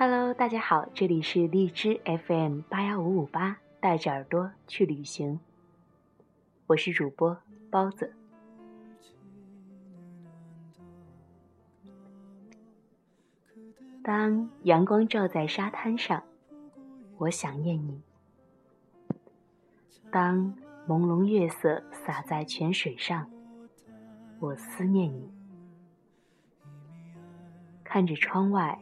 Hello，大家好，这里是荔枝 FM 八幺五五八，带着耳朵去旅行。我是主播包子。当阳光照在沙滩上，我想念你；当朦胧月色洒在泉水上，我思念你。看着窗外。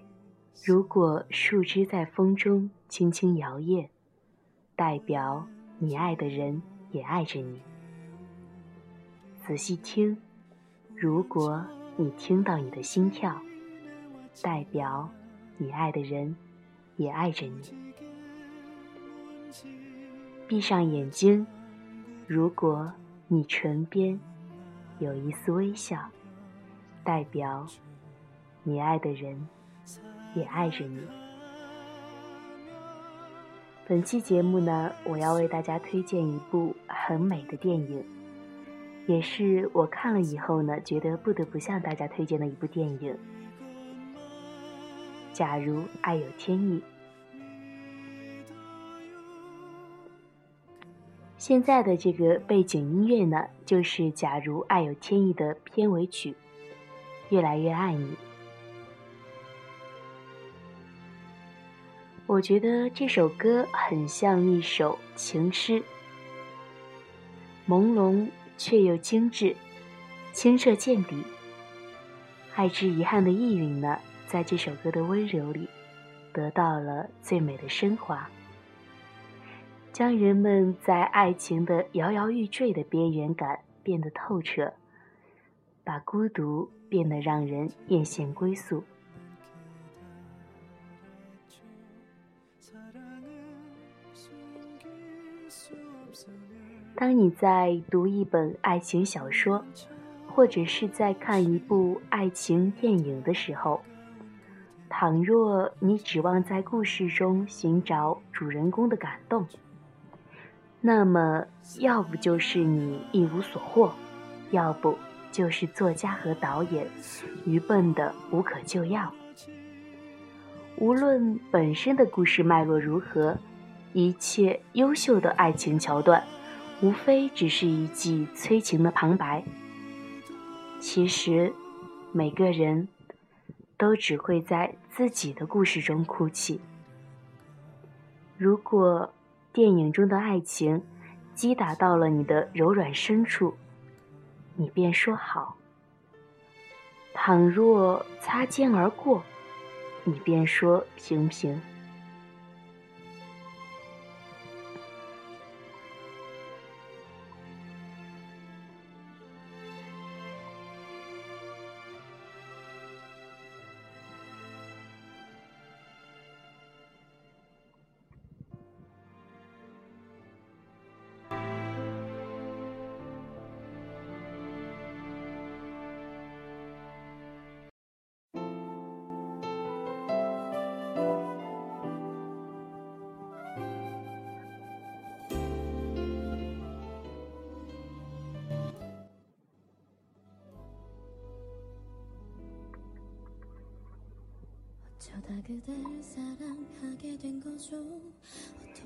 如果树枝在风中轻轻摇曳，代表你爱的人也爱着你。仔细听，如果你听到你的心跳，代表你爱的人也爱着你。闭上眼睛，如果你唇边有一丝微笑，代表你爱的人。也爱着你。本期节目呢，我要为大家推荐一部很美的电影，也是我看了以后呢，觉得不得不向大家推荐的一部电影。假如爱有天意。现在的这个背景音乐呢，就是《假如爱有天意》的片尾曲，《越来越爱你》。我觉得这首歌很像一首情诗，朦胧却又精致，清澈见底。爱之遗憾的意蕴呢，在这首歌的温柔里，得到了最美的升华，将人们在爱情的摇摇欲坠的边缘感变得透彻，把孤独变得让人艳羡归宿。当你在读一本爱情小说，或者是在看一部爱情电影的时候，倘若你指望在故事中寻找主人公的感动，那么要不就是你一无所获，要不就是作家和导演愚笨的无可救药。无论本身的故事脉络如何，一切优秀的爱情桥段。无非只是一记催情的旁白。其实，每个人都只会在自己的故事中哭泣。如果电影中的爱情击打到了你的柔软深处，你便说好；倘若擦肩而过，你便说平平。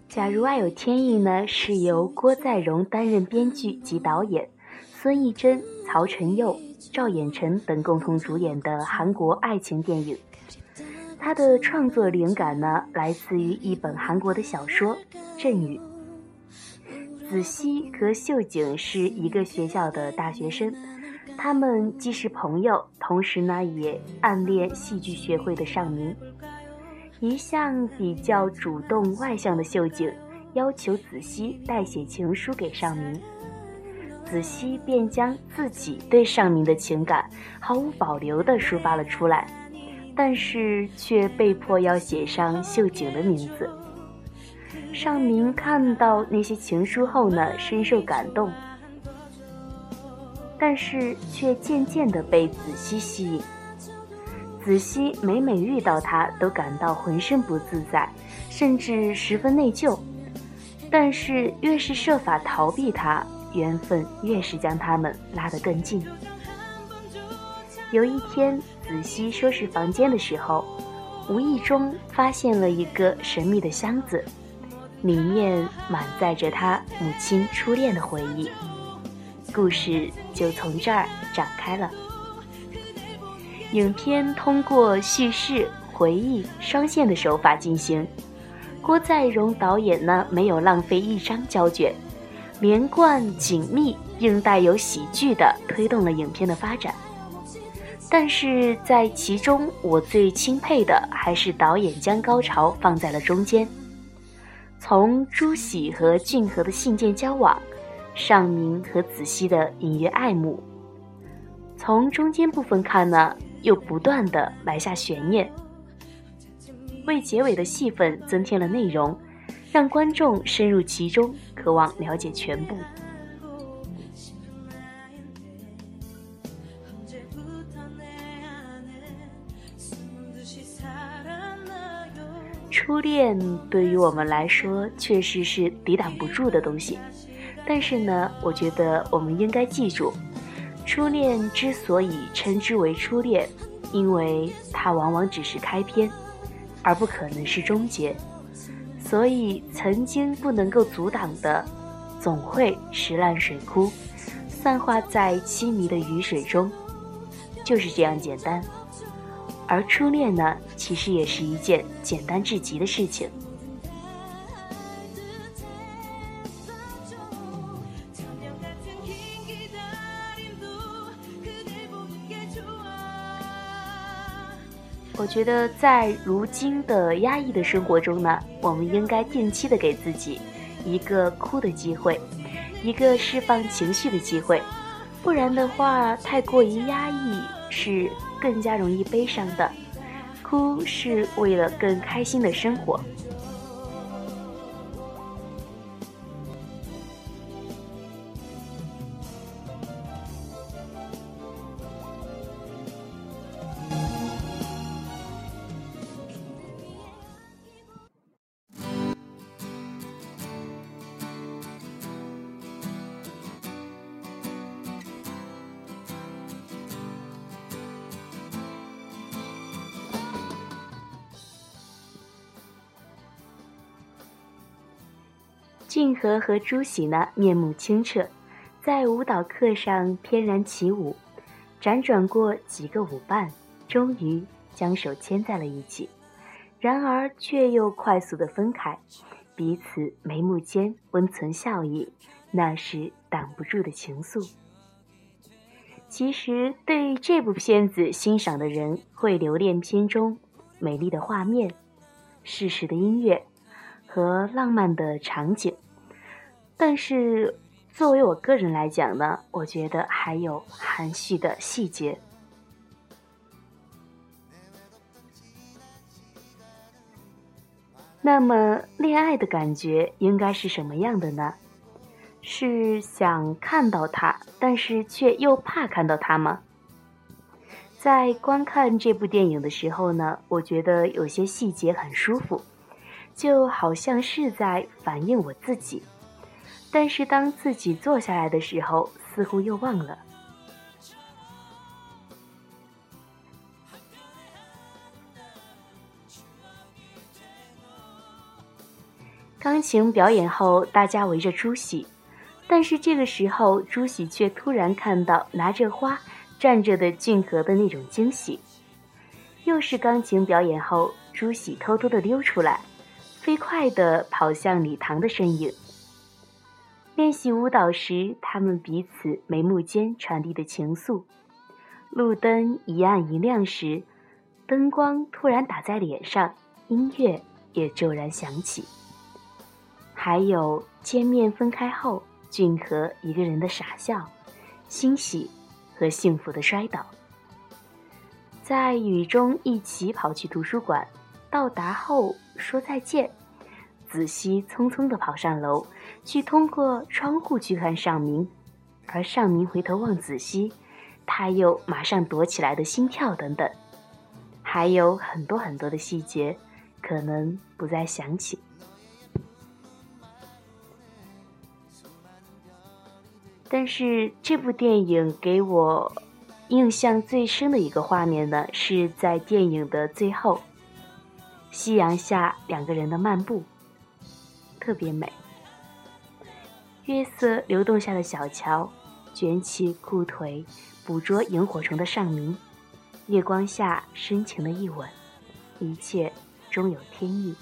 假如爱有天意呢，是由郭在荣担任编剧及导演，孙艺珍、曹承佑、赵寅成等共同主演的韩国爱情电影。它的创作灵感呢，来自于一本韩国的小说《阵雨》。子熙和秀景是一个学校的大学生，他们既是朋友，同时呢，也暗恋戏剧学会的尚明。一向比较主动外向的秀景，要求子熙代写情书给尚明，子熙便将自己对尚明的情感毫无保留地抒发了出来，但是却被迫要写上秀景的名字。尚明看到那些情书后呢，深受感动，但是却渐渐地被子熙吸引。子熙每每遇到他，都感到浑身不自在，甚至十分内疚。但是越是设法逃避他，缘分越是将他们拉得更近。有一天，子熙收拾房间的时候，无意中发现了一个神秘的箱子，里面满载着他母亲初恋的回忆。故事就从这儿展开了。影片通过叙事、回忆双线的手法进行。郭在荣导演呢，没有浪费一张胶卷，连贯紧密，并带有喜剧的推动了影片的发展。但是在其中，我最钦佩的还是导演将高潮放在了中间，从朱喜和俊和的信件交往，尚明和子熙的隐约爱慕，从中间部分看呢，又不断的埋下悬念。为结尾的戏份增添了内容，让观众深入其中，渴望了解全部。初恋对于我们来说确实是抵挡不住的东西，但是呢，我觉得我们应该记住，初恋之所以称之为初恋，因为它往往只是开篇。而不可能是终结，所以曾经不能够阻挡的，总会石烂水枯，散化在凄迷的雨水中，就是这样简单。而初恋呢，其实也是一件简单至极的事情。我觉得在如今的压抑的生活中呢，我们应该定期的给自己一个哭的机会，一个释放情绪的机会，不然的话，太过于压抑是更加容易悲伤的。哭是为了更开心的生活。俊和和朱喜呢，面目清澈，在舞蹈课上翩然起舞，辗转过几个舞伴，终于将手牵在了一起。然而却又快速的分开，彼此眉目间温存笑意，那是挡不住的情愫。其实对这部片子欣赏的人会留恋片中美丽的画面、适时的音乐。和浪漫的场景，但是作为我个人来讲呢，我觉得还有含蓄的细节。那么，恋爱的感觉应该是什么样的呢？是想看到他，但是却又怕看到他吗？在观看这部电影的时候呢，我觉得有些细节很舒服。就好像是在反映我自己，但是当自己坐下来的时候，似乎又忘了。钢琴表演后，大家围着朱喜，但是这个时候，朱喜却突然看到拿着花站着的俊和的那种惊喜。又是钢琴表演后，朱喜偷偷的溜出来。飞快地跑向礼堂的身影。练习舞蹈时，他们彼此眉目间传递的情愫。路灯一暗一亮时，灯光突然打在脸上，音乐也骤然响起。还有见面分开后，俊和一个人的傻笑、欣喜和幸福的摔倒。在雨中一起跑去图书馆。到达后说再见，子熙匆匆地跑上楼，去通过窗户去看尚明，而尚明回头望子熙，他又马上躲起来的心跳等等，还有很多很多的细节，可能不再想起。但是这部电影给我印象最深的一个画面呢，是在电影的最后。夕阳下两个人的漫步，特别美。月色流动下的小桥，卷起裤腿，捕捉萤火虫的上明，月光下深情的一吻，一切终有天意。